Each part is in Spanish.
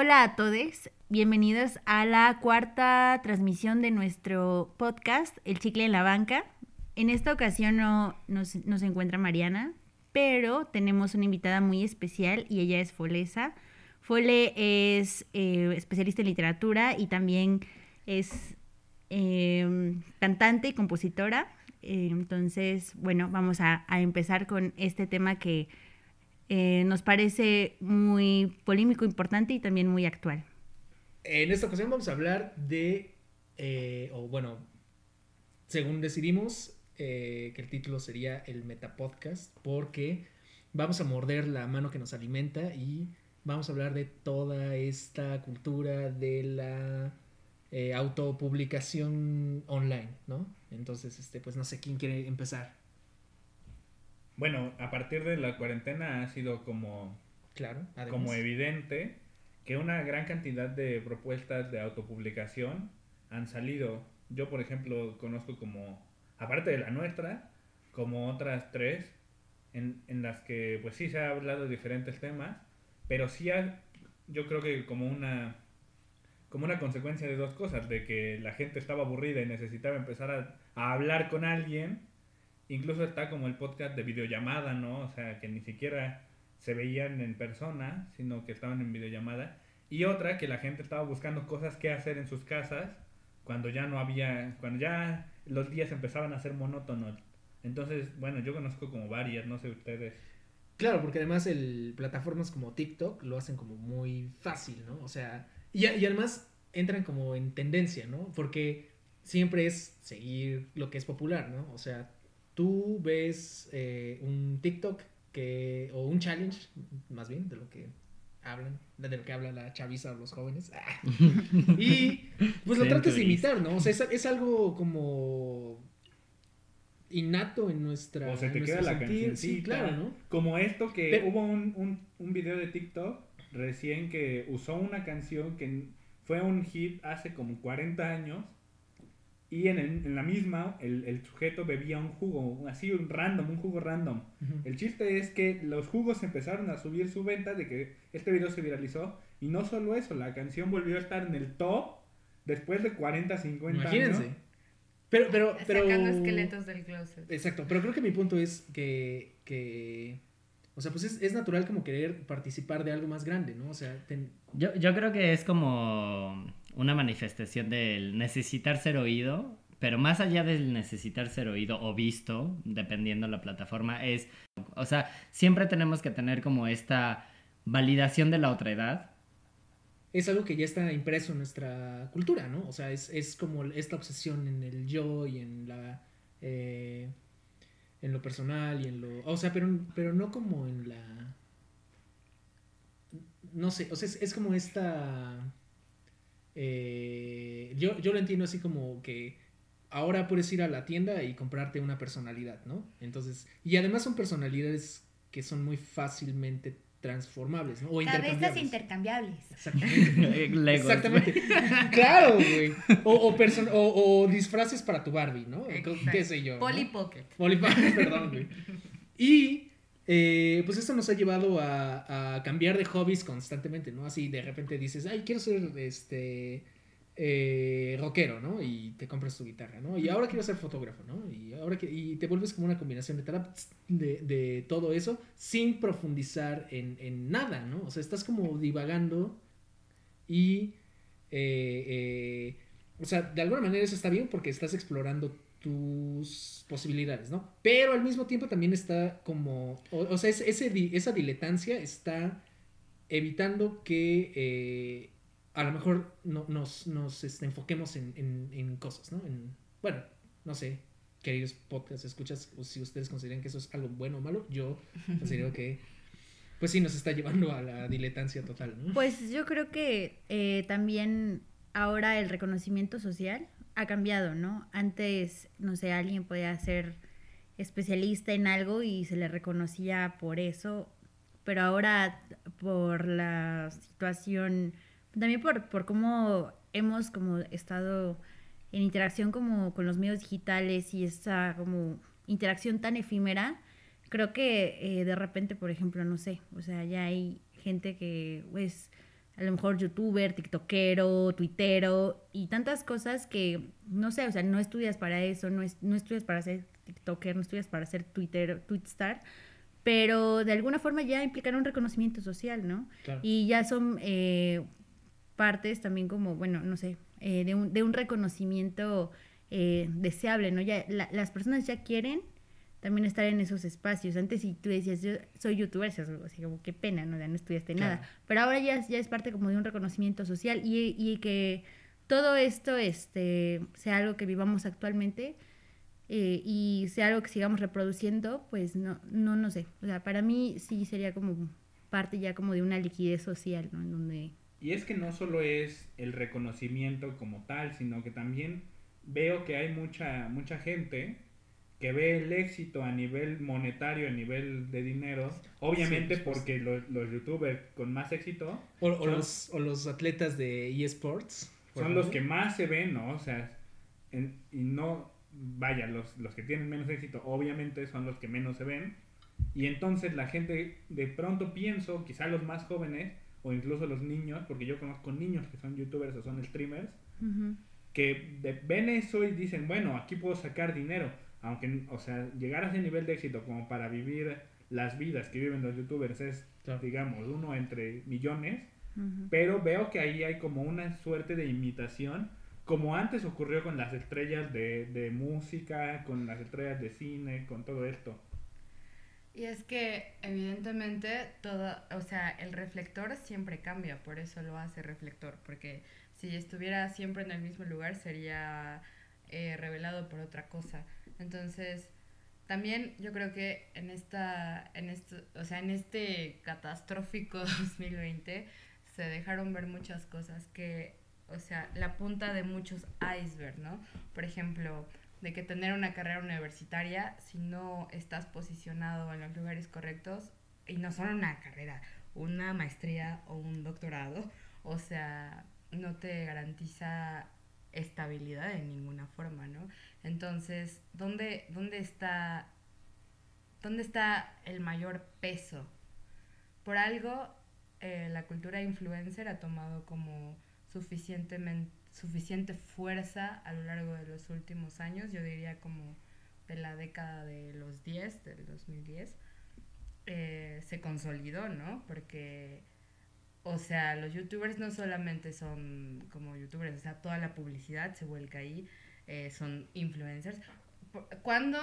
Hola a todos, bienvenidos a la cuarta transmisión de nuestro podcast, El Chicle en la Banca. En esta ocasión no nos, encuentra Mariana, pero tenemos una invitada muy especial y ella es Folesa. Fole es eh, especialista en literatura y también es eh, cantante y compositora. Eh, entonces, bueno, vamos a, empezar con este tema que eh, nos parece muy polémico, importante y también muy actual. En esta ocasión vamos a hablar de, eh, o bueno, según decidimos, eh, que el título sería el Metapodcast, porque vamos a morder la mano que nos alimenta y vamos a hablar de toda esta cultura de la eh, autopublicación online, ¿no? Entonces, este, pues no sé quién quiere empezar. Bueno, a partir de la cuarentena ha sido como, Claro, además. como evidente que una gran cantidad de propuestas de autopublicación han salido. Yo, por ejemplo, conozco como, aparte de la nuestra, como otras tres en, en las que pues sí se ha hablado de diferentes temas, pero sí ha, yo creo que como una como una consecuencia de dos cosas, de que la gente estaba aburrida y necesitaba empezar a, a hablar con alguien incluso está como el podcast de videollamada, ¿no? O sea, que ni siquiera se veían en persona, sino que estaban en videollamada. Y otra, que la gente estaba buscando cosas que hacer en sus casas cuando ya no había, cuando ya los días empezaban a ser monótonos. Entonces, bueno, yo conozco como varias, no sé ustedes. Claro, porque además el plataformas como TikTok lo hacen como muy fácil, ¿no? O sea, y, y además entran como en tendencia, ¿no? Porque siempre es seguir lo que es popular, ¿no? O sea, tú ves eh, un TikTok que, o un challenge, más bien, de lo que hablan, de lo que habla la chaviza o los jóvenes. y pues lo tratas de imitar, ¿no? O sea, es, es algo como innato en nuestra O se te queda la canción. Sí, claro, ¿no? Como esto que Pero- hubo un, un, un video de TikTok recién que usó una canción que fue un hit hace como 40 años y en, el- en la misma el, el sujeto bebía un jugo, así un random, un jugo random. Ujú. El chiste es que los jugos empezaron a subir su venta de que este video se viralizó y no solo eso, la canción volvió a estar en el top después de 40, 50 Imagínense. años. Pero, pero, pero. Sacando esqueletos del closet. Exacto, pero creo que mi punto es que. que o sea, pues es, es natural como querer participar de algo más grande, ¿no? O sea, ten- Yo, yo creo que es como una manifestación del necesitar ser oído, pero más allá del necesitar ser oído o visto, dependiendo la plataforma, es, o sea, siempre tenemos que tener como esta validación de la otra edad. es algo que ya está impreso en nuestra cultura, ¿no? O sea, es, es como esta obsesión en el yo y en la. eh, en lo personal y en lo. O sea, pero, pero no como en la. No sé, o sea, es, es como esta. Eh, yo, yo lo entiendo así como que ahora puedes ir a la tienda y comprarte una personalidad, ¿no? Entonces, y además son personalidades que son muy fácilmente transformables, ¿no? O Cabezas intercambiables. intercambiables. Exactamente. Legos. Exactamente. claro, güey. O, o, person- o, o disfraces para tu Barbie, ¿no? Exacto. ¿Qué sé yo? ¿no? Polly Pocket. Polly Pocket, perdón, güey. Y eh, pues esto nos ha llevado a, a cambiar de hobbies constantemente, ¿no? Así de repente dices, ay, quiero ser este eh, rockero, ¿no? Y te compras tu guitarra, ¿no? Y ahora quiero ser fotógrafo, ¿no? Y ahora que, y te vuelves como una combinación de, de, de todo eso sin profundizar en, en nada, ¿no? O sea, estás como divagando y eh, o sea, de alguna manera eso está bien porque estás explorando tus posibilidades, ¿no? Pero al mismo tiempo también está como, o, sea, es- ese, esa diletancia está evitando que eh, a lo mejor no, nos, nos este, enfoquemos en, en- en cosas, ¿no? En, bueno, no sé, queridos podcast escuchas, o si ustedes consideran que eso es algo bueno o malo, yo considero que, pues sí, nos está llevando a la diletancia total, ¿no? Pues yo creo que eh, también ahora el reconocimiento social ha cambiado, ¿no? Antes, no sé, alguien podía ser especialista en algo y se le reconocía por eso, pero ahora por la situación, también por, por cómo hemos como estado en interacción como con los medios digitales y esa como interacción tan efímera, creo que eh, de repente, por ejemplo, no sé, o sea, ya hay gente que pues a lo mejor youtuber, tiktokero, tuitero y tantas cosas que, no sé, o sea, no estudias para eso, no, es, no estudias para ser tiktoker, no estudias para ser twitter, twitstar, pero de alguna forma ya implican un reconocimiento social, ¿no? Claro. Y ya son eh, partes también como, bueno, no sé, eh, de, un, de un reconocimiento eh, deseable, ¿no? Ya la- las personas ya quieren también estar en esos espacios. Antes si tú decías, yo soy youtuber, decías, así como qué pena, ¿no? Ya no estudiaste Claro. nada. Pero ahora ya, ya es parte como de un reconocimiento social y, y que todo esto este, sea algo que vivamos actualmente eh, y sea algo que sigamos reproduciendo, pues no, no, no sé. O sea, para mí sí sería como parte ya como de una liquidez social, ¿no? En donde... Y es que no solo es el reconocimiento como tal, sino que también veo que hay mucha, mucha gente que ve el éxito a nivel monetario, a nivel de dinero, obviamente Sí, porque los, los youtubers con más éxito O, o Son- los, o los atletas de eSports. por son los que ejemplo. más se ven, ¿no? O sea, en- y no, vaya, los, los que tienen menos éxito obviamente son los que menos se ven. Y entonces la gente, de pronto pienso, quizá los más jóvenes, o incluso los niños, porque yo conozco niños que son youtubers o son streamers, Ujú. que de- ven eso y dicen, bueno, aquí puedo sacar dinero. Aunque, o sea, llegar a ese nivel de éxito como para vivir las vidas que viven los youtubers es, Claro. digamos, uno entre millones. Pero veo que ahí hay como una suerte de imitación, como antes ocurrió con las estrellas de, de música, con las estrellas de cine, con todo esto. Y es que evidentemente todo, o sea, el reflector siempre cambia, por eso lo hace reflector, porque si estuviera siempre en el mismo lugar sería eh, revelado por otra cosa. Entonces, también yo creo que en esta, en esto, o sea, en este catastrófico 2020 se dejaron ver muchas cosas que, o sea, la punta de muchos iceberg, ¿no? Por ejemplo, de que tener una carrera universitaria, si no estás posicionado en los lugares correctos, y no solo una carrera, una maestría o un doctorado, o sea, no te garantiza estabilidad de ninguna forma, ¿no? Entonces, ¿dónde, dónde está dónde está el mayor peso? Por algo, eh, la cultura influencer ha tomado como suficientemente suficiente fuerza a lo largo de los últimos años, yo diría como de la década de los 10, del 2010, eh, se consolidó, ¿no? Porque, o sea, los youtubers no solamente son como youtubers, o sea, toda la publicidad se vuelca ahí, eh, son influencers. Cuando,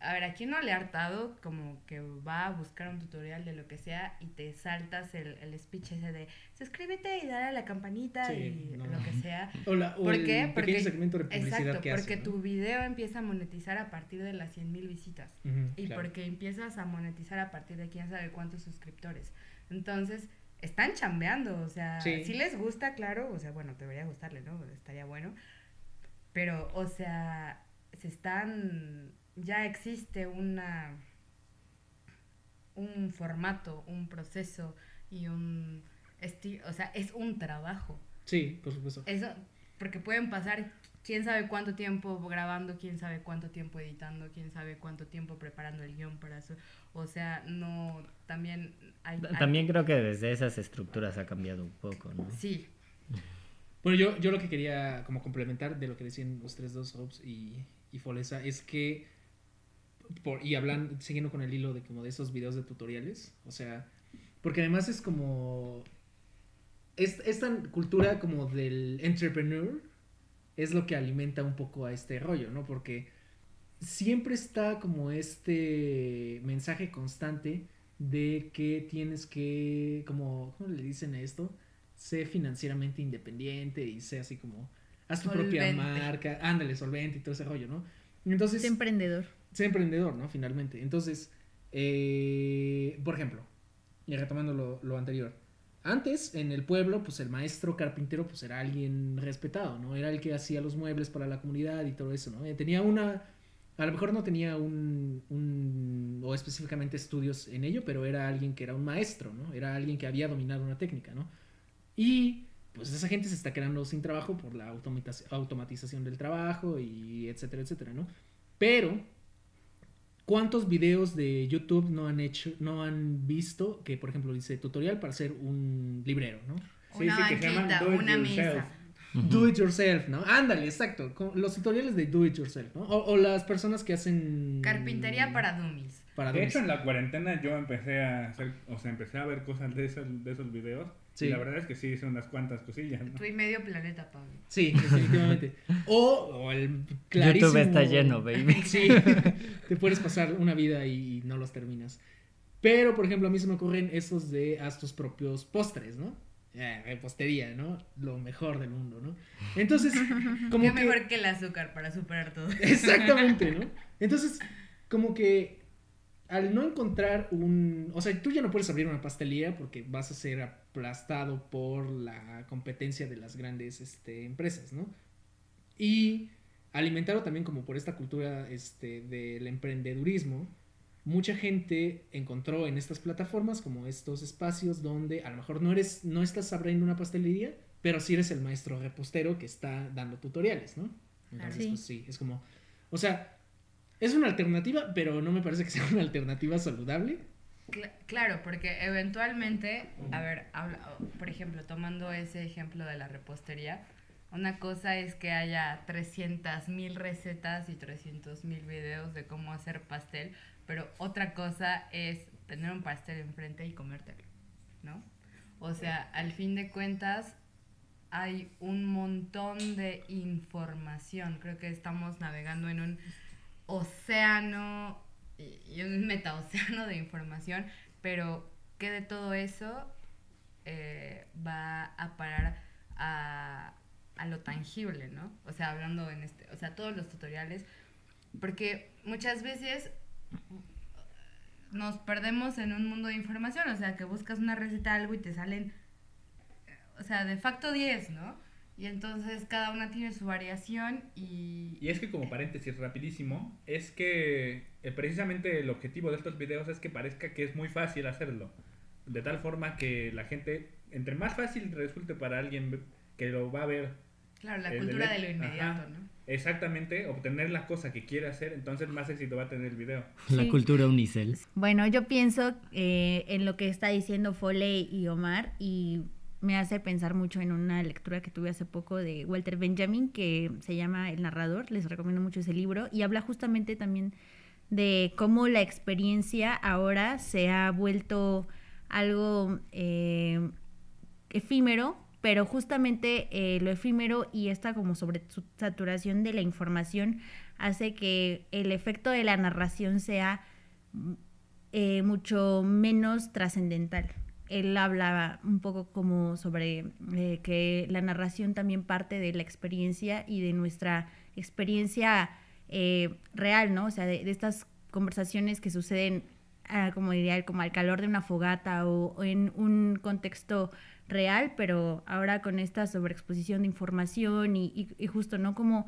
a ver, ¿a quién no le ha hartado como que va a buscar un tutorial de lo que sea y te saltas el, el speech ese de suscríbete y dale a la campanita Sí, y no. lo que sea? O, la- o ¿Por el qué? Porque- segmento de publicidad Exacto, que porque hace, ¿no? tu video empieza a monetizar a partir de las 100.000 visitas. Ujú, Y claro. porque empiezas a monetizar a partir de quién sabe cuántos suscriptores. Entonces, están chambeando, o sea, Sí. si les gusta, claro, o sea, bueno, debería gustarle, ¿no? Estaría bueno. Pero, o sea, se están, ya existe una, un formato, un proceso y un estilo, o sea, es un trabajo. Sí, por supuesto. Eso, porque pueden pasar quién sabe cuánto tiempo grabando, quién sabe cuánto tiempo editando, quién sabe cuánto tiempo preparando el guion para eso. O sea, no, también hay... hay- También creo que desde esas estructuras ha cambiado un poco, ¿no? Sí, Bueno, yo, yo lo que quería como complementar de lo que decían los tres dos Hobbes y, y Folesa es que por, y hablan, siguiendo con el hilo de como de esos videos de tutoriales, o sea, porque además es como es, esta cultura como del entrepreneur es lo que alimenta un poco a este rollo, ¿no? Porque siempre está como este mensaje constante de que tienes que, como, ¿cómo le dicen a esto? Sé financieramente independiente y sé así como, haz tu propia marca, ándale, solvente y todo ese rollo, ¿no? Entonces, Sé emprendedor. ser emprendedor, ¿no? Finalmente. Entonces, eh, por ejemplo, y retomando lo, lo anterior, antes en el pueblo, pues el maestro carpintero, pues era alguien respetado, ¿no? Era el que hacía los muebles para la comunidad y todo eso, ¿no? Eh, Tenía una, a lo mejor no tenía un, un, o específicamente estudios en ello, pero era alguien que era un maestro, ¿no? Era alguien que había dominado una técnica, ¿no? Y pues esa gente se está quedando sin trabajo por la automatiz- automatización del trabajo y etcétera, etcétera, ¿no? Pero, ¿cuántos videos de YouTube no han hecho, no han visto que, por ejemplo, dice tutorial para ser un librero, ¿no? Sí, Una sí, que se llaman do it una yourself. mesa. Do it yourself, ¿no? Ándale, exacto. Los tutoriales de do it yourself, ¿no? O, o las personas que hacen. Carpintería para dummies. Para De dummies. hecho, en la cuarentena yo empecé a hacer, o sea, empecé a ver cosas de esos, de esos videos. Sí. Y la verdad es que sí hice unas cuantas cosillas, ¿no? Tú y medio planeta, Pablo. Sí, definitivamente. O, o el clarísimo... YouTube está lleno, baby. Sí, te puedes pasar una vida y no los terminas. Pero, por ejemplo, a mí se me ocurren estos de haz tus propios postres, ¿no? Eh, repostería, ¿no? Lo mejor del mundo, ¿no? Entonces, como Qué que... mejor que el azúcar para superar todo. Exactamente, ¿no? Entonces, como que al no encontrar un... O sea, tú ya no puedes abrir una pastelería porque vas a ser aplastado por la competencia de las grandes este, empresas, ¿no? Y alimentado también como por esta cultura este, del emprendedurismo, mucha gente encontró en estas plataformas como estos espacios donde a lo mejor no eres, no estás abriendo una pastelería, pero sí eres el maestro repostero que está dando tutoriales, ¿no? Entonces, Sí. pues sí, es como, o sea, es una alternativa, pero no me parece que sea una alternativa saludable. Cla- Claro, porque eventualmente, a ver, habla- por ejemplo, tomando ese ejemplo de la repostería, una cosa es que haya 300 mil recetas y 300 mil videos de cómo hacer pastel, pero otra cosa es tener un pastel enfrente y comértelo, ¿no? O sea, al fin de cuentas, hay un montón de información. Creo que estamos navegando en un océano y un metaocéano de información, pero que de todo eso eh, va a parar a, a lo tangible, ¿no? O sea, hablando en este, o sea, todos los tutoriales, porque muchas veces nos perdemos en un mundo de información, o sea, que buscas una receta algo y te salen, eh, o sea, de facto 10, ¿no? Y entonces cada una tiene su variación y... Y es que como paréntesis rapidísimo, es que eh, precisamente el objetivo de estos videos es que parezca que es muy fácil hacerlo. De tal forma que la gente, entre más fácil resulte para alguien que lo va a ver Claro, la el cultura del- de lo inmediato, ajá. ¿no? exactamente, obtener la cosa que quiere hacer, entonces más éxito va a tener el video. La Sí. cultura unicel. Bueno, yo pienso eh, en lo que está diciendo Foley y Omar y me hace pensar mucho en una lectura que tuve hace poco de Walter Benjamin que se llama El narrador, les recomiendo mucho ese libro y habla justamente también de cómo la experiencia ahora se ha vuelto algo eh, efímero, pero justamente eh, lo efímero y esta como sobre saturación de la información hace que el efecto de la narración sea mm, eh, mucho menos trascendental. Él hablaba un poco como sobre eh, que la narración también parte de la experiencia y de nuestra experiencia eh, real, ¿no? O sea, de, estas conversaciones que suceden, ah, como diría como al calor de una fogata o, en un contexto real, pero ahora con esta sobreexposición de información y justo, ¿no? Como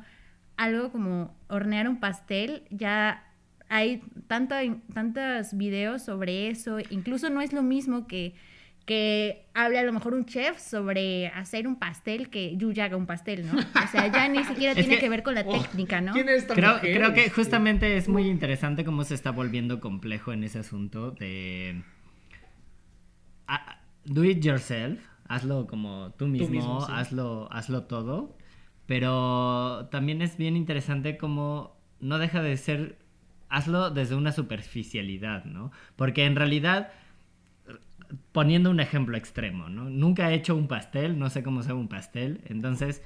algo como hornear un pastel, ya hay tanta, tantos videos sobre eso, incluso no es lo mismo que, que hable a lo mejor un chef sobre hacer un pastel que Yuya haga un pastel, ¿no? O sea, ya ni siquiera Es tiene que- que, ver con la Oh, técnica, ¿no? ¿Quién es esta Creo, mujer? creo que Este, justamente es muy interesante cómo se está volviendo complejo en ese asunto de ah, do it yourself, hazlo como tú mismo, mismo, sí. hazlo, hazlo todo, pero también es bien interesante como no deja de ser, hazlo desde una superficialidad, ¿no? Porque en realidad poniendo un ejemplo extremo, ¿no? Nunca he hecho un pastel, no sé cómo se hace un pastel, entonces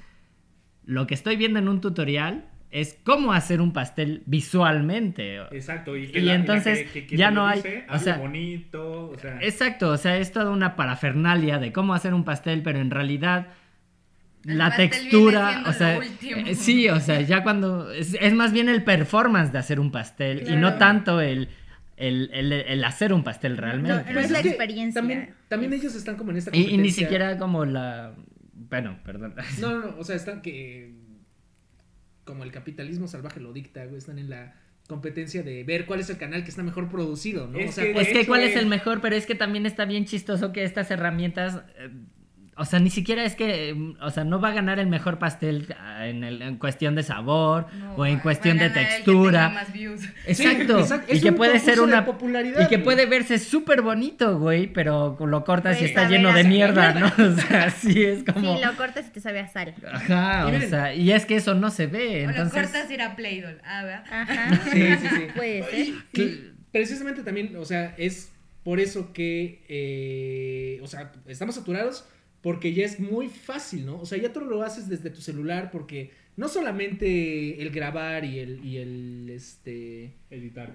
lo que estoy viendo en un tutorial es cómo hacer un pastel visualmente. Exacto, y, que Y la- la entonces que- que- que ya no hay- dice, o hazlo sea, bonito, o sea, Exacto, o sea, es toda una parafernalia de cómo hacer un pastel, pero en realidad El la textura, o sea, eh, sí, o sea, ya cuando es, es más bien el performance de hacer un pastel y no tanto el, el, el- el hacer un pastel realmente. no Pues es la que experiencia. También, también ellos están como en esta y, y ni competencia. siquiera como la... Bueno, perdón. No, no, no, o sea, están que. Como el capitalismo salvaje lo dicta, güey, están en la competencia de ver cuál es el canal que está mejor producido, ¿no? Es o sea, que- pues, Es que cuál es es- el mejor, pero es que también está bien chistoso que estas herramientas, eh, o sea, ni siquiera es que, mm, o sea, no va a ganar el mejor pastel ah, en, el- en cuestión de sabor No, o en cuestión de textura. tenga más views. Exacto. exacto. Y Es que un puede ser una popularidad, y que güey. puede verse súper bonito, güey, pero lo cortas y Pues, está lleno de mierda, ¿no? O sea, sí es como Sí, lo cortas y te sabe a sal. Ajá, o sea, y es que eso no se ve, O lo entonces cortas y ir a Play-Doh. Ah, ¿verdad? Ajá. Sí, sí, sí. Puede ser. Y, y precisamente también, o sea, es por eso que, eh, o sea, estamos saturados porque ya es muy fácil, ¿no? O sea, ya tú lo haces desde tu celular porque no solamente el grabar y el, y el, este, Editar.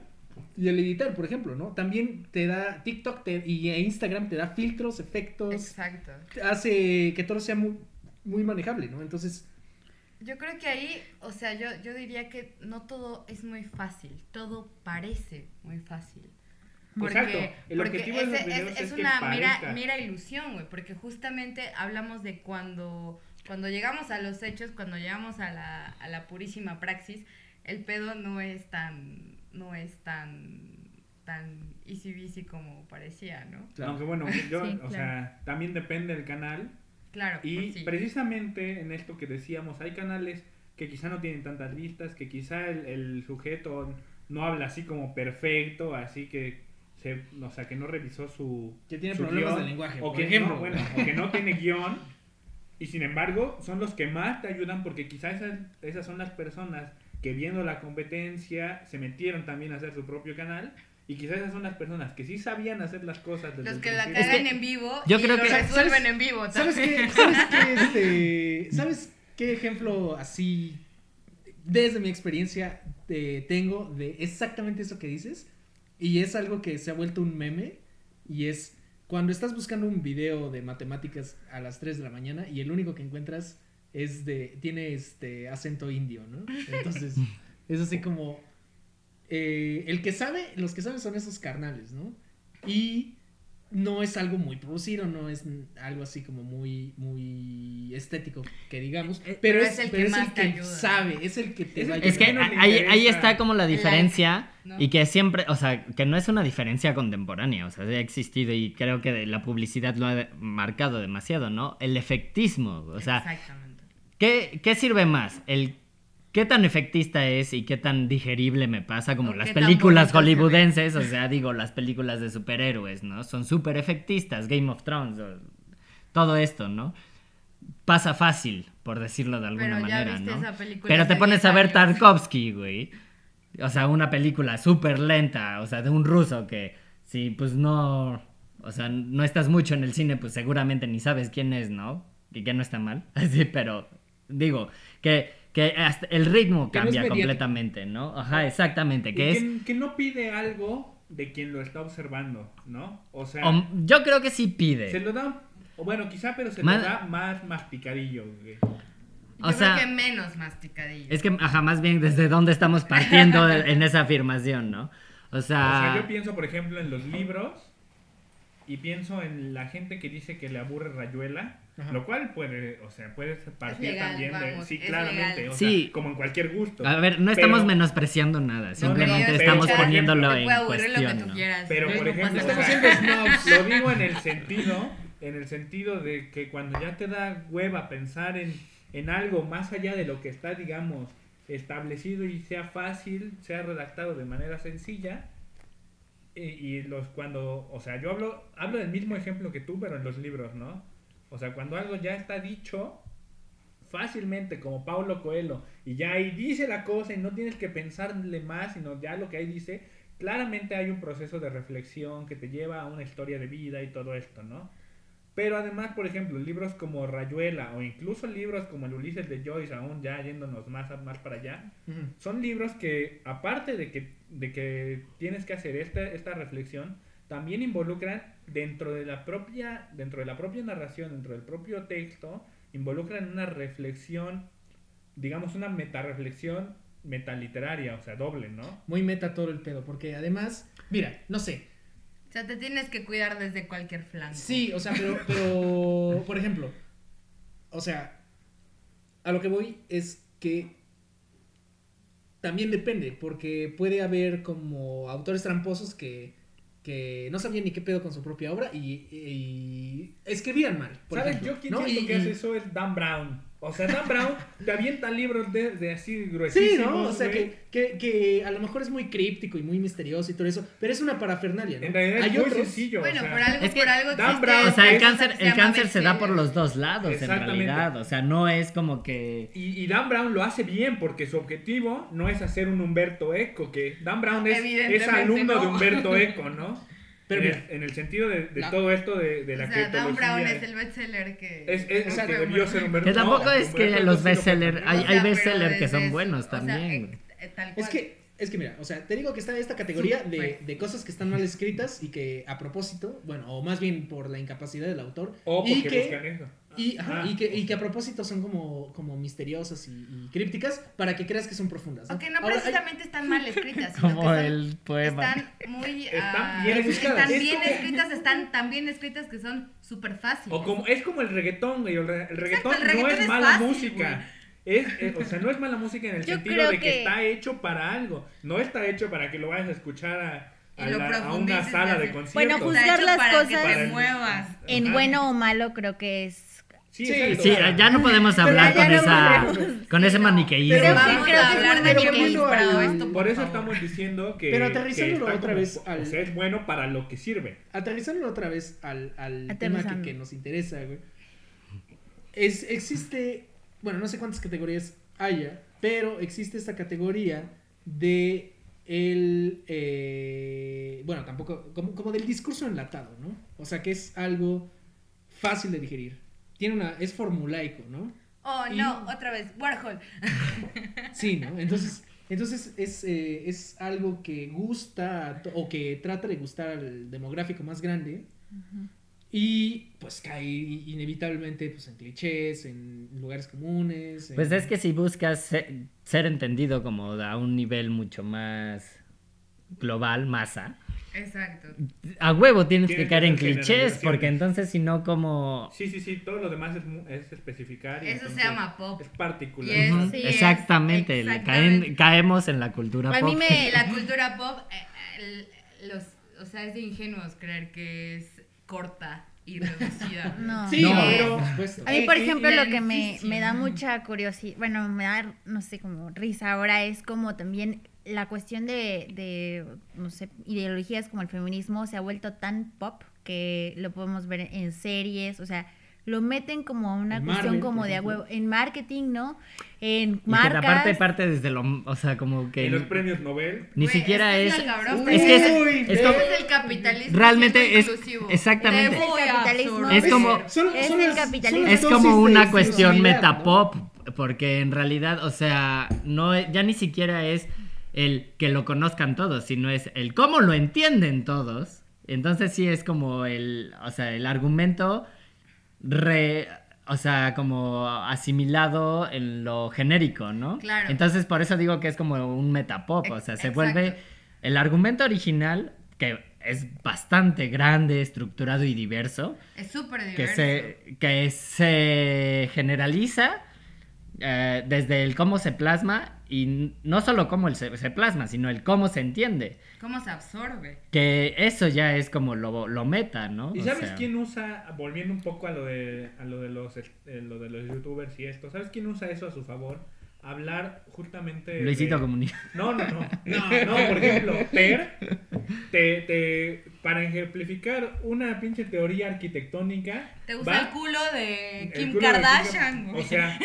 y el editar, por ejemplo, ¿no? También te da TikTok te- y Instagram te da filtros, efectos, Exacto. hace que todo sea muy, muy manejable, ¿no? Entonces, Yo creo que ahí, o sea, yo, yo diría que no todo es muy fácil, todo parece muy fácil. Porque, Exacto, el porque objetivo de los ese- videos es, es es que una mera, parezca. mera ilusión, güey, porque justamente hablamos de cuando, cuando llegamos a los hechos, cuando llegamos a la, a la purísima praxis, el pedo no es tan, no es tan, tan easy busy como parecía, ¿no? Claro. Aunque bueno, yo, Sí, o claro. sea, también depende del canal. Claro, Y pues sí. precisamente en esto que decíamos, hay canales que quizá no tienen tantas vistas, que quizá el, el sujeto no habla así como perfecto, así que se, o sea, que no revisó su Que tiene su problemas guion, de lenguaje, o por que ejemplo. no, bueno, o que no tiene guion y sin embargo son los que más te ayudan porque quizá esas, esas son las personas que viendo la competencia se metieron también a hacer su propio canal y quizás esas son las personas que sí sabían hacer las cosas desde Los que la cagan que en vivo yo y creo lo que- resuelven ¿sabes- en vivo ¿Sabes qué? ¿Sabes qué? Este, ¿Sabes qué ejemplo así, desde mi experiencia, eh, tengo de exactamente eso que dices? Y es algo que se ha vuelto un meme. Y es cuando estás buscando un video de matemáticas a las 3 de la mañana y el único que encuentras es de. tiene este acento indio, ¿no? Entonces, es así como. eh, el que sabe, los que saben son esos carnales, ¿no? Y no es algo muy producido, no es algo así como muy, muy estético, que digamos, Eh, pero, pero es, es el pero que es el te que ayuda. sabe, es el que te Es va a el Es que ahí, ahí está como la diferencia ¿no? y que siempre, o sea, que no es una diferencia contemporánea, o sea, ha existido y creo que la publicidad lo ha marcado demasiado, ¿no? El efectismo, o sea, Exactamente. ¿qué, qué sirve más? El qué tan efectista es y qué tan digerible me pasa como O las películas hollywoodenses, o sea, digo, las películas de superhéroes, ¿no? Son súper efectistas, Game of Thrones, todo esto, ¿no? Pasa fácil, por decirlo de alguna Pero ya manera, viste ¿no? esa película Pero te pones 10 a ver. Tarkovsky, güey. O sea, una película súper lenta, o sea, de un ruso que si pues no, o sea, no estás mucho en el cine, pues seguramente ni sabes quién es, ¿no? Y que no está mal. Así, pero digo, que, que hasta el ritmo cambia completamente, ¿no? Ajá, exactamente, Y que es... que, que no pide algo de quien lo está observando, ¿no? O sea, o- yo creo que sí se pide. lo da, o bueno, quizá, pero se Más- lo da más masticadillo, güey. O sea, creo que menos masticadillo. Es que, ajá, más bien desde dónde estamos partiendo en esa afirmación, ¿no? O O sea... sea, yo pienso, por ejemplo, en los libros y pienso en la gente que dice que le aburre Rayuela, Ajá. lo cual puede, o sea, puede partir legal, también de... Sí, claramente, o Sí. sea, como en cualquier gusto. A ver, no estamos Pero- menospreciando nada, simplemente estamos pero, poniéndolo ejemplo, en puede aburrir lo que cuestión, tú ¿no? quieras. Pero, por ejemplo. Lo digo en el sentido, en el sentido de que cuando ya te da hueva pensar en, en algo más allá de lo que está, digamos, establecido y sea fácil, sea redactado de manera sencilla, y, los cuando, o sea, yo hablo, hablo del mismo ejemplo que tú, pero en los libros, ¿no? O sea, cuando algo ya está dicho fácilmente, como Paulo Coelho, y ya ahí dice la cosa y no tienes que pensarle más, sino ya lo que ahí dice, claramente hay un proceso de reflexión que te lleva a una historia de vida y todo esto, ¿no? Pero además, por ejemplo, libros como Rayuela o incluso libros como el Ulises de Joyce, aún ya yéndonos más, más para allá, son libros que, aparte de que, de que tienes que hacer esta, esta reflexión, también involucran dentro de la propia, dentro de la propia narración, dentro del propio texto, involucran una reflexión, digamos una metareflexión metaliteraria, o sea, doble, ¿no? Muy meta todo el pedo, porque además, mira, no sé, O sea, te tienes que cuidar desde cualquier flanco. Sí, o sea, pero, pero, por ejemplo, o sea, a lo que voy es que también depende, porque puede haber como autores tramposos que que no sabían ni qué pedo con su propia obra y, y escribían mal. por ¿Sabes? ejemplo, Yo quien ¿no? siento Y- que y- hace eso es Dan Brown. O sea, Dan Brown te avienta libros de, de así Sí, gruesísimos. ¿no? O sea, que, que, que a lo mejor es muy críptico y muy misterioso y todo eso, pero es una parafernalia, ¿no? En realidad es muy otros- sencillo. Bueno, o sea, por algo, es que por algo Dan Brown- O sea, el Es- cáncer, se el cáncer se da por los dos lados, en realidad. O sea, no es como que... Y, y Dan Brown lo hace bien porque su objetivo no es hacer un Humberto Eco, que Dan Brown es, es alumno no. de Humberto Eco, ¿no? Pero en, mira, el, en el sentido de, todo esto de, de la o sea, Dan Brown es el bestseller que... Es, es- O sea, que que debió ser Humberto Que tampoco no, es que Humberto los Eco sí lo fue bestseller- también. hay- pero bestsellers que son buenos o sea, también, eh, eh, tal Es cual. que, es que mira, o sea, te digo que está esta categoría de, cosas que están mal escritas y que a propósito, bueno, o más bien por la incapacidad del autor, O y porque que, buscan eso. Y, ajá, Ah. y, que, y que a propósito son como, como misteriosas y, y crípticas para que creas que son profundas. ¿no? Aunque no Ahora, hay- precisamente están mal escritas, sino Como que son- el poema. están muy... Están ah, bien rebuscadas. Están Es bien como- escritas, están tan bien escritas que son súper fáciles. O como, es como el reggaetón, güey. El, re- el reggaetón, el reggaetón no es, es mala fácil, música. Es, es- o sea, no es mala música en el Yo sentido de que, que- está hecho para algo. No está hecho para que lo vayas a escuchar a, a Y lo la- a una sala de conciertos. Bueno, juzgar las para que cosas- te Para- muevas. En Ajá. bueno o malo creo que es... Sí, Sí, ya no podemos hablar con no esa podemos. con ese maniqueísmo. Pero Vamos sí, a creo que es bueno esto, Por eso estamos diciendo que. Pero que aterrizándolo está otra vez al- O sea, es bueno para lo que sirve. aterrizándolo otra vez al, al tema que, que nos interesa, güey. Es, existe, bueno, no sé cuántas categorías haya, pero existe esta categoría de el, eh, bueno, tampoco, como, como del discurso enlatado, ¿no? O sea, que es algo fácil de digerir. Tiene una, es formulaico, ¿no? Oh, Y- no, otra vez, Warhol. Sí, ¿no? Entonces, entonces es, eh, es algo que gusta o que trata de gustar al demográfico más grande y pues cae inevitablemente pues, en clichés, en lugares comunes. en- Pues es que si buscas se- ser entendido como a un nivel mucho más global, masa, Exacto. a huevo tienes que caer en clichés, porque entonces si no como... Sí, sí, sí. Todo lo demás es, mu- es especificar. y Eso se llama pop. Es particular. Y es- Ujú, sí, exactamente, exactamente. caen- caemos en la cultura A pop. mí me- la cultura pop, eh, el- los, o sea, es de ingenuos creer que es corta y reducida. No. Sí, No. pero, supuesto. A mí, por Eh, ejemplo, lo que me, me da mucha curiosidad, bueno, me da, no sé, como risa ahora es como también la cuestión de, de, no sé, ideologías como el feminismo se ha vuelto tan pop que lo podemos ver en series, o sea, lo meten como una En cuestión Marvel, como de a huevo, en marketing, ¿no? En Y que marcas. aparte parte desde lo... O sea, como que... En los premios Nobel. Ni Güey, siquiera es es... que es que es- Uy, es como- es el capitalismo. Realmente es- inclusivo. exactamente. Es como- Son- Es son el las- capitalismo. son las Es como una cuestión metapop, porque en realidad, o sea, no ya ni siquiera es el que lo conozcan todos, sino es el cómo lo entienden todos. Entonces sí es como el, o sea, el argumento re, o sea, como asimilado en lo genérico, ¿no? Claro. Entonces por eso digo que es como un metapop, o sea, se Exacto. vuelve el argumento original que es bastante grande, estructurado y diverso Es súper que diverso. se, que se generaliza eh, desde el cómo se plasma y n- no solo cómo el se, se plasma, sino el cómo se entiende. ¿Cómo se absorbe? Que eso ya es como lo, lo meta, ¿no? ¿Y O sabes sea, quién usa, volviendo un poco a lo de, a lo de los eh, lo de los youtubers y esto, ¿sabes quién usa eso a su favor? Hablar justamente Luisito de- Comunica. No, no, no. No, no, por ejemplo, Per, te, te, para ejemplificar una pinche teoría arquitectónica. Te usa va- el culo de Kim culo de Kardashian, Kim-. O sea,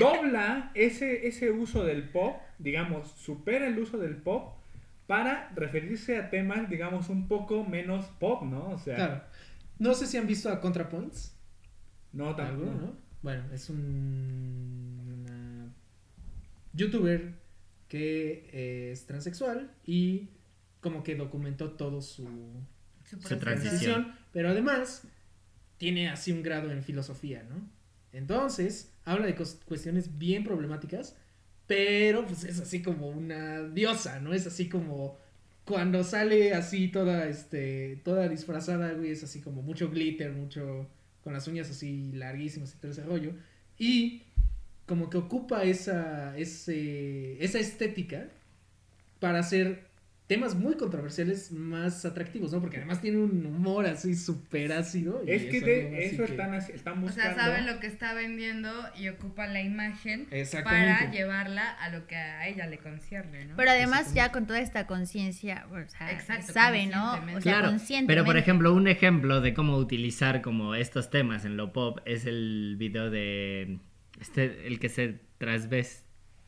dobla ese, ese uso del pop, digamos, supera el uso del pop para referirse a temas, digamos, un poco menos pop, ¿no? O sea, Claro. No sé si han visto a ContraPoints. no tampoco. ¿no? Bueno, es un youtuber que eh, es transexual y como que documentó todo su Su transición. transición, pero además tiene así un grado en filosofía, ¿no? Entonces, habla de cuestiones bien problemáticas, pero pues es así como una diosa, ¿no? Es así como cuando sale así toda este toda disfrazada, güey, es así como mucho glitter, mucho con las uñas así larguísimas y todo ese rollo y como que ocupa esa ese esa estética para hacer temas muy controversiales más atractivos, ¿no? Porque además tiene un humor así súper ácido. y Es que algo de eso que- están, están O buscando. sea, sabe lo que está vendiendo y ocupa la imagen para llevarla a lo que a ella le concierne, ¿no? Pero además ya con toda esta conciencia, o sea, Exacto, sabe, ¿no? O sea, Claro, conscientemente. pero por ejemplo, un ejemplo de cómo utilizar como estos temas en lo pop es el video de este el que se trasves,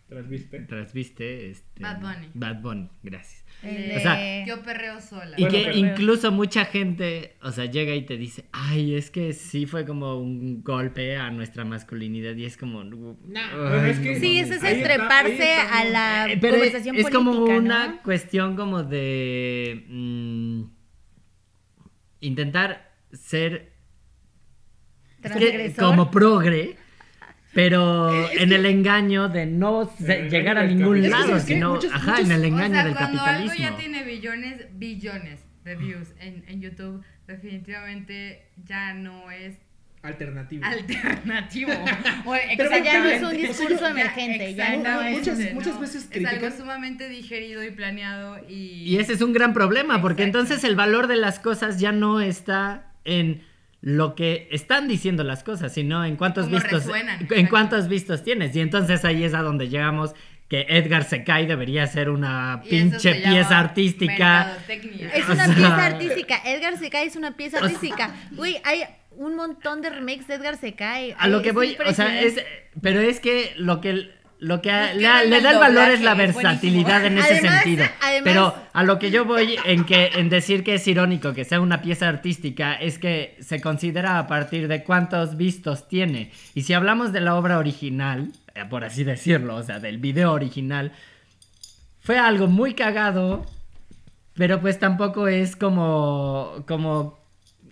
¿Trasviste? trasviste este, Bad Bunny. Bad Bunny, gracias. De O sea, yo perreo sola. Y Bueno, que incluso mucha gente, o sea, llega y te dice, ay, es que sí fue como un golpe a nuestra masculinidad y es como... No, Bueno, es que- Sí, eso es está- estreparse a la Eh, pero es, conversación es como política, una ¿no? cuestión como de mm, intentar ser como progre, pero Eh, en que- el engaño de no el llegar a ningún lado, Es que sino muchos- ajá, muchos- en el o engaño sea, del cuando capitalismo. algo ya tiene billones, billones de views en, en YouTube, definitivamente ya no es Alternativo. alternativo. o O sea, ya no es un discurso O sea, yo- emergente, ya exacto, no es... muchas- ese, muchas no. veces Es algo sumamente digerido y planeado y... Y ese es un gran problema, porque entonces el valor de las cosas ya no está en lo que están diciendo las cosas, sino en cuántos vistos resuenan, en cuántos vistos tienes. Y entonces ahí es a donde llegamos que Edgar Secai debería ser una pinche pieza artística. Es O una sea- pieza artística. Edgar Secai es una pieza artística. Güey, hay un montón de remakes de Edgar Secai. A lo que voy, o sea, es pero es que lo que lo que a- le, da el valor es la versatilidad en ese Además- sentido. además- Pero a lo que yo voy en que en decir que es irónico que sea una pieza artística es que se considera a partir de cuántos vistos tiene. Y si hablamos de la obra original, eh, por así decirlo, o sea, del video original, fue algo muy cagado, pero pues tampoco es como como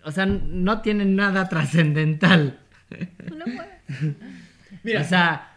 o sea, no tiene nada trascendental. No. Mira, o sea.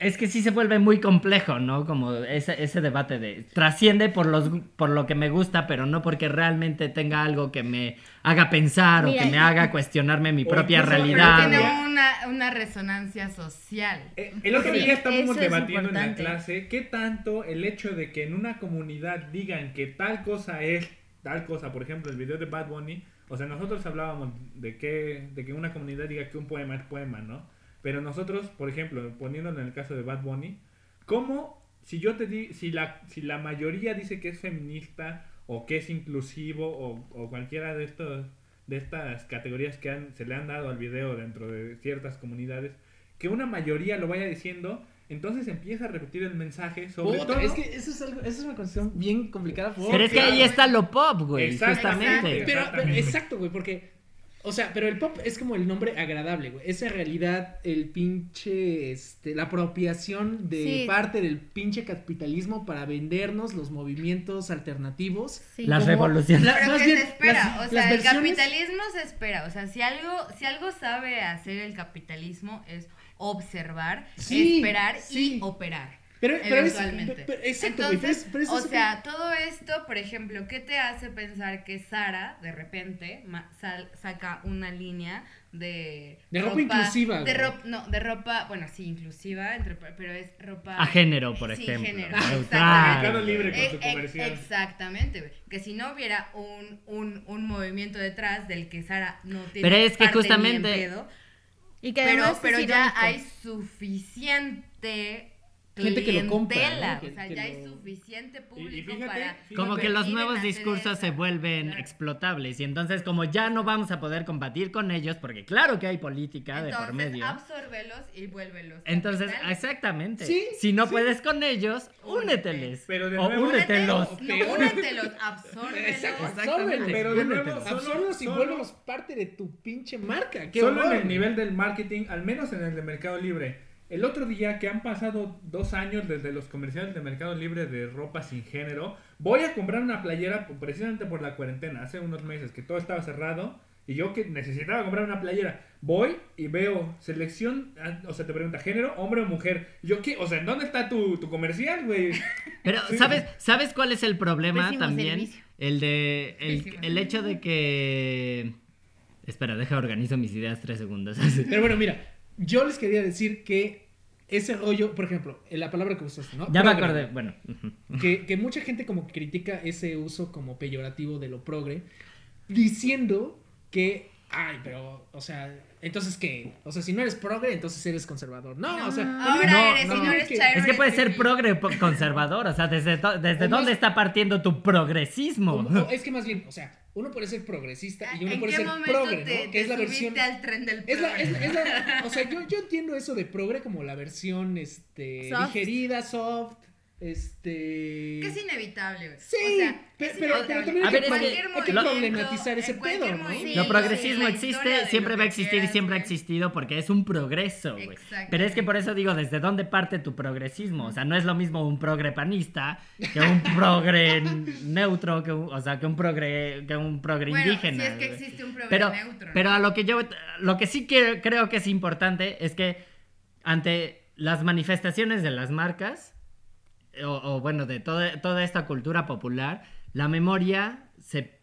Es que sí se vuelve muy complejo, ¿no? Como ese, ese debate de trasciende por los por lo que me gusta, pero no porque realmente tenga algo que me haga pensar Mira, o que me haga cuestionar mi propia Pero realidad. tiene una, una resonancia social. Eh, El otro Sí, día estábamos eso es debatiendo en la clase qué tanto el hecho de que en una comunidad digan que tal cosa es tal cosa, por ejemplo, el video de Bad Bunny, o sea, nosotros hablábamos de que, de que una comunidad diga que un poema es poema, ¿no? Pero nosotros, por ejemplo, poniéndolo en el caso de Bad Bunny, ¿cómo si yo te di, si la, si la mayoría dice que es feminista o que es inclusivo o, o cualquiera de estos de estas categorías que han- se le han dado al video dentro de ciertas comunidades, que una mayoría lo vaya diciendo, entonces empieza a repetir el mensaje sobre puta, todo. es que eso es, algo, eso es una cuestión bien complicada. Pero es que ahí está lo pop, güey, Exactamente. justamente. Pero, pero- Exactamente. exacto, güey, porque. O sea, pero el pop es como el nombre agradable, güey. Esa realidad, el pinche. Este, la apropiación de Sí. parte del pinche capitalismo para vendernos los movimientos alternativos. Sí. Las revoluciones. La- Pero más que bien, se espera, las- o sea, el versiones- capitalismo se espera, o sea, si algo, si algo sabe hacer el capitalismo es observar, Sí, esperar sí. y operar. Pero, pero es- eventualmente. pero- exacto, pero es- Entonces, pero es o que- sea, todo esto, por ejemplo, ¿qué te hace pensar que Sara de repente ma- sal- saca una línea de De ropa inclusiva, de ropa, no, de ropa, bueno, sí, inclusiva, entre- pero es ropa A género, por Sí, ejemplo. género, Neutral. exactamente. Mercado Libre con Eh, su eh, comercial. exactamente. Que si no hubiera un, un, un movimiento detrás del que Sara no tiene Pero es que parte justamente- pedo, Y que pero, además pero es ya hay suficiente Gente que lo compra. Que- o sea, ya lo- hay suficiente Y- y público fíjate, para fíjate- Como que los nuevos discursos se vuelven Claro. explotables y entonces como ya no vamos a poder combatir con ellos, porque claro que hay política de por medio. absórbelos y vuélvelos. Entonces, exactamente. Sí, si no sí. puedes con ellos, Únete. úneteles. Pero de o nuevo- únetelos. Únetelos, no, únetelos, absórbelos. Exacto, Exactamente. Pero de nuevo, Absórbelos y vuélvelos parte de tu pinche marca. Qué Solo horror, en el nivel del marketing, al menos en el de Mercado Libre. El otro día que han pasado dos años desde los comerciales de Mercado Libre de ropa sin género, voy a comprar una playera precisamente por la cuarentena, hace unos meses que todo estaba cerrado y yo que necesitaba comprar una playera, voy y veo selección, ah, o sea, te pregunta género, hombre o mujer. Yo qué, o sea, ¿en dónde está tu, tu comercial, güey? Pero, Sí. ¿sabes, ¿sabes cuál es el problema Pésimo también? servicio. El de. El, Pésimo. el hecho de que. Espera, deja organizo mis ideas tres segundos. Pero bueno, mira, yo les quería decir que ese rollo, por ejemplo, en la palabra que usaste, ¿no? Ya me acordé, bueno. Que, que mucha gente como que critica ese uso como peyorativo de lo progre, diciendo que, ay, pero, o sea, entonces qué, o sea, si no eres progre, entonces eres conservador. No, o sea, Ahora No, eres, no. si no eres que- chairo, Es que puede ser progre conservador, o sea, ¿desde, desde O dónde más- está partiendo tu progresismo? o- o es que más bien, o sea, uno puede ser progresista y uno ¿En puede ser progre, te, ¿no? Que es la versión... al tren del la, es la- o sea, yo, yo entiendo eso de progre como la versión, este, Soft. digerida, soft, este... Que es inevitable, güey. Sí, o sea, pero, también A hay ver, que, problematizar ese pedo, ¿no? progresismo existe, siempre va a existir y siempre ha existido porque es un progreso, güey. Exacto. Pero es que por eso digo, ¿desde dónde parte tu progresismo? O sea, no es lo mismo un progre panista que un progre neutro, que un- o sea, que un progre, que un progre Bueno, indígena. si es que existe un progre pero, neutro. ¿no? pero a lo que yo, lo que sí que creo que es importante es que ante las manifestaciones de las marcas, o, o, bueno, de toda, toda esta cultura popular, la memoria se,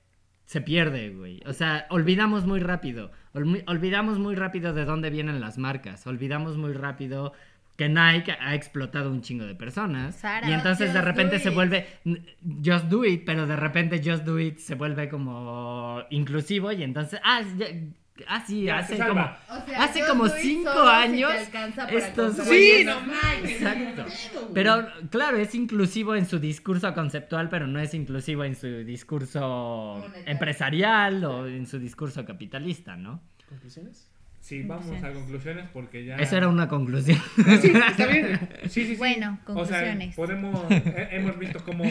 se pierde, güey. O sea, olvidamos muy rápido. Olvidamos muy rápido de dónde vienen las marcas. Olvidamos muy rápido que Nike ha explotado un chingo de personas. Y entonces de repente se vuelve Just Do It, pero de repente Just Do It se vuelve como inclusivo y entonces, ah, ah sí, Ya, hace como... salva. O sea, hace como cinco si años, estos Sí, no. Exacto. Pero claro, es inclusivo en su discurso conceptual, pero no es inclusivo en su discurso Monetario. empresarial o en su discurso capitalista, ¿no? ¿Conclusiones? Sí, vamos a Conclusiones. porque ya... Eso era una conclusión. Sí, está bien. Sí, sí, sí. Bueno, O sea, conclusiones. podemos, he- hemos visto cómo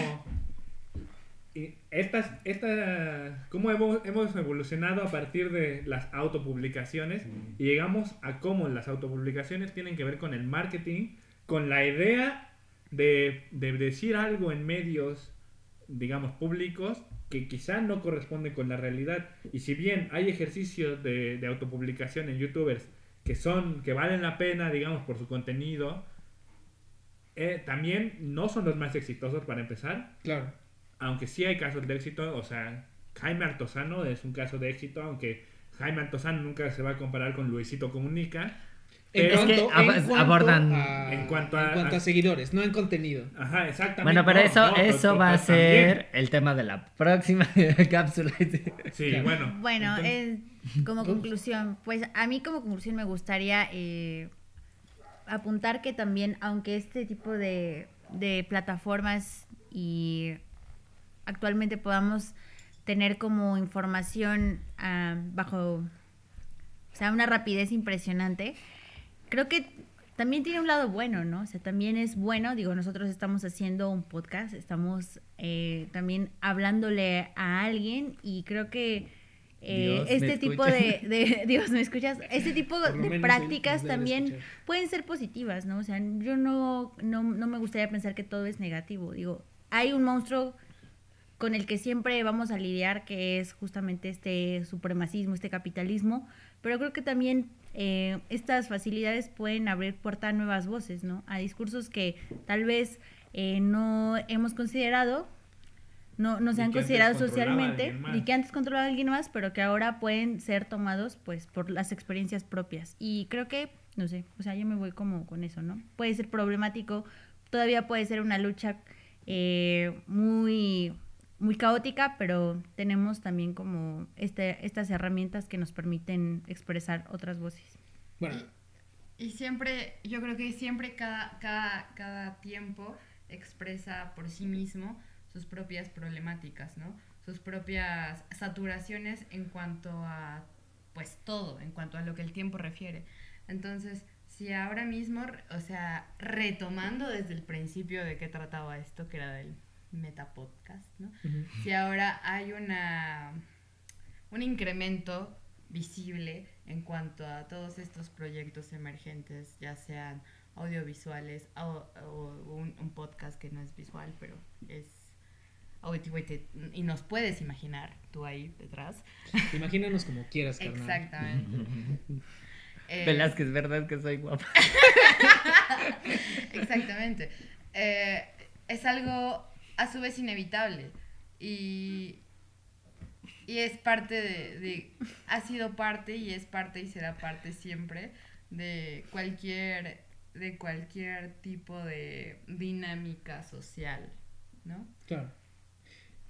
estas, esta, cómo hemos, hemos evolucionado a partir de las autopublicaciones y llegamos a cómo las autopublicaciones tienen que ver con el marketing, con la idea de, de decir algo en medios, digamos, públicos que quizá no corresponde con la realidad. Y si bien hay ejercicios de, de autopublicación en youtubers que son, que valen la pena, digamos, por su contenido, eh, también no son los más exitosos para empezar, Claro. Aunque sí hay casos de éxito, o sea, Jaime Altozano es un caso de éxito, aunque Jaime Altozano nunca se va a comparar con Luisito Comunica. En Pero- Es que en cuanto abordan- a- En cuanto a- en cuanto a seguidores, no en contenido. Ajá, exactamente. Bueno, pero No, eso, no, eso va a ser el tema de la próxima cápsula. Sí, Claro. bueno. Bueno, entonces- eh, como conclusión, pues a mí como conclusión me gustaría eh, apuntar que también, aunque este tipo de, de plataformas y actualmente podamos tener como información ah, bajo, o sea, una rapidez impresionante, creo que también tiene un lado bueno, ¿no? O sea, también es bueno, digo, nosotros estamos haciendo un podcast, estamos eh, también hablándole a alguien y creo que eh, Dios, ¿me este tipo de, de- Dios, ¿me escuchas? Este tipo de prácticas también pueden ser positivas, ¿no? O sea, yo no, no, no me gustaría pensar que todo es negativo. Digo, hay un monstruo con el que siempre vamos a lidiar, que es justamente este supremacismo, este capitalismo, pero creo que también eh, estas facilidades pueden abrir puerta a nuevas voces, ¿no? A discursos que tal vez eh, no hemos considerado, no, no se han considerado socialmente y que antes controlaba alguien más, pero que ahora pueden ser tomados pues por las experiencias propias. Y creo que, no sé, o sea, yo me voy como con eso, ¿no? Puede ser problemático, todavía puede ser una lucha eh, muy, muy caótica, pero tenemos también como este, estas herramientas que nos permiten expresar otras voces. Bueno, Y siempre, yo creo que siempre cada, cada, cada tiempo expresa por sí mismo sus propias problemáticas, ¿no? Sus propias saturaciones en cuanto a, pues todo, en cuanto a lo que el tiempo refiere. Entonces, si ahora mismo, o sea, retomando desde el principio de qué trataba esto, que era del metapodcast, ¿no? si ahora hay una un incremento visible en cuanto a todos estos proyectos emergentes, ya sean audiovisuales o, o un, un podcast que no es visual, pero es auditivo y, te- y nos puedes imaginar tú ahí detrás. imagínanos como quieras, carnal. Exactamente. Eh, Velázquez, ¿verdad que soy guapa? Exactamente. Eh, es algo a su vez inevitable y, y es parte de, ha sido parte y es parte y será parte siempre de cualquier de cualquier tipo de dinámica social, ¿no? Claro.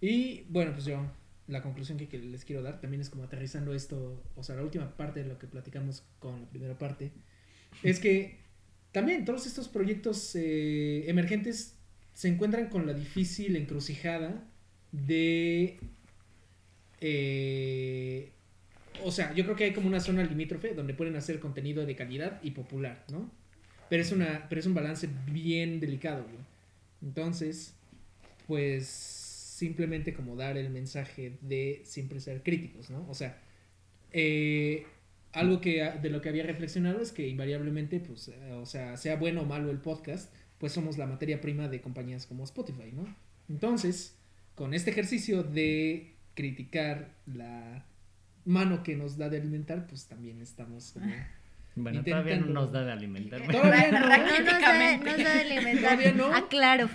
Y bueno, pues yo, la conclusión que, que les quiero dar también es como aterrizando esto, o sea, la última parte de lo que platicamos con la primera parte, es que también todos estos proyectos eh, emergentes se encuentran con la difícil encrucijada de... eh, o sea, yo creo que hay como una zona limítrofe donde pueden hacer contenido de calidad y popular, ¿no? Pero es, una, pero es un balance bien delicado, güey. Entonces, pues simplemente como dar el mensaje de siempre ser críticos, ¿no? O sea, eh, algo que de lo que había reflexionado es que invariablemente, pues, eh, o sea, sea bueno o malo el podcast, pues somos la materia prima de compañías como Spotify, ¿no? Entonces, con este ejercicio de criticar la mano que nos da de alimentar, pues también estamos como... Bueno, todavía no Intentando. nos da de alimentar. Todavía no, No nos da, Críticamente. no nos da de alimentar. Todavía no. Aclaro.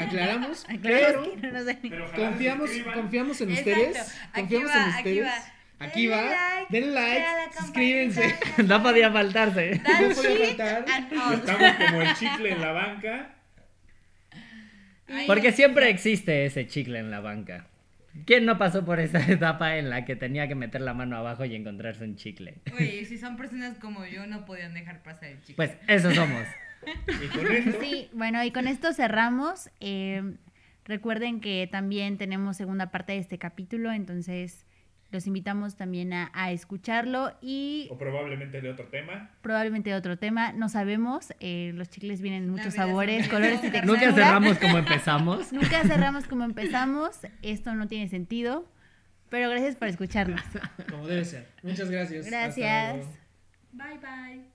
aclaramos, Aclaro pero que no nos da de Pero confiamos, confiamos en Exacto. ustedes, Aquí confiamos va, en aquí ustedes. va. Aquí Denle va, like, denle like, suscríbanse. No podía faltarse. No podía faltar. Estamos como el chicle en la banca. Porque siempre existe ese chicle en la banca. ¿Quién no pasó por esa etapa en la que tenía que meter la mano abajo y encontrarse un chicle? Oye, si son personas como yo, no podían dejar pasar el chico. Pues eso somos. Y con esto, Sí, bueno, y con esto cerramos. Eh, recuerden que también tenemos segunda parte de este capítulo, entonces los invitamos también a, a escucharlo y o probablemente de otro tema. probablemente de otro tema, no sabemos. eh, los chicles vienen en muchos sabores, colores y texturas. Nunca cerramos como empezamos. Nunca cerramos como empezamos. Esto no tiene sentido, pero gracias por escucharnos. Como debe ser. Muchas gracias. Gracias. Bye bye.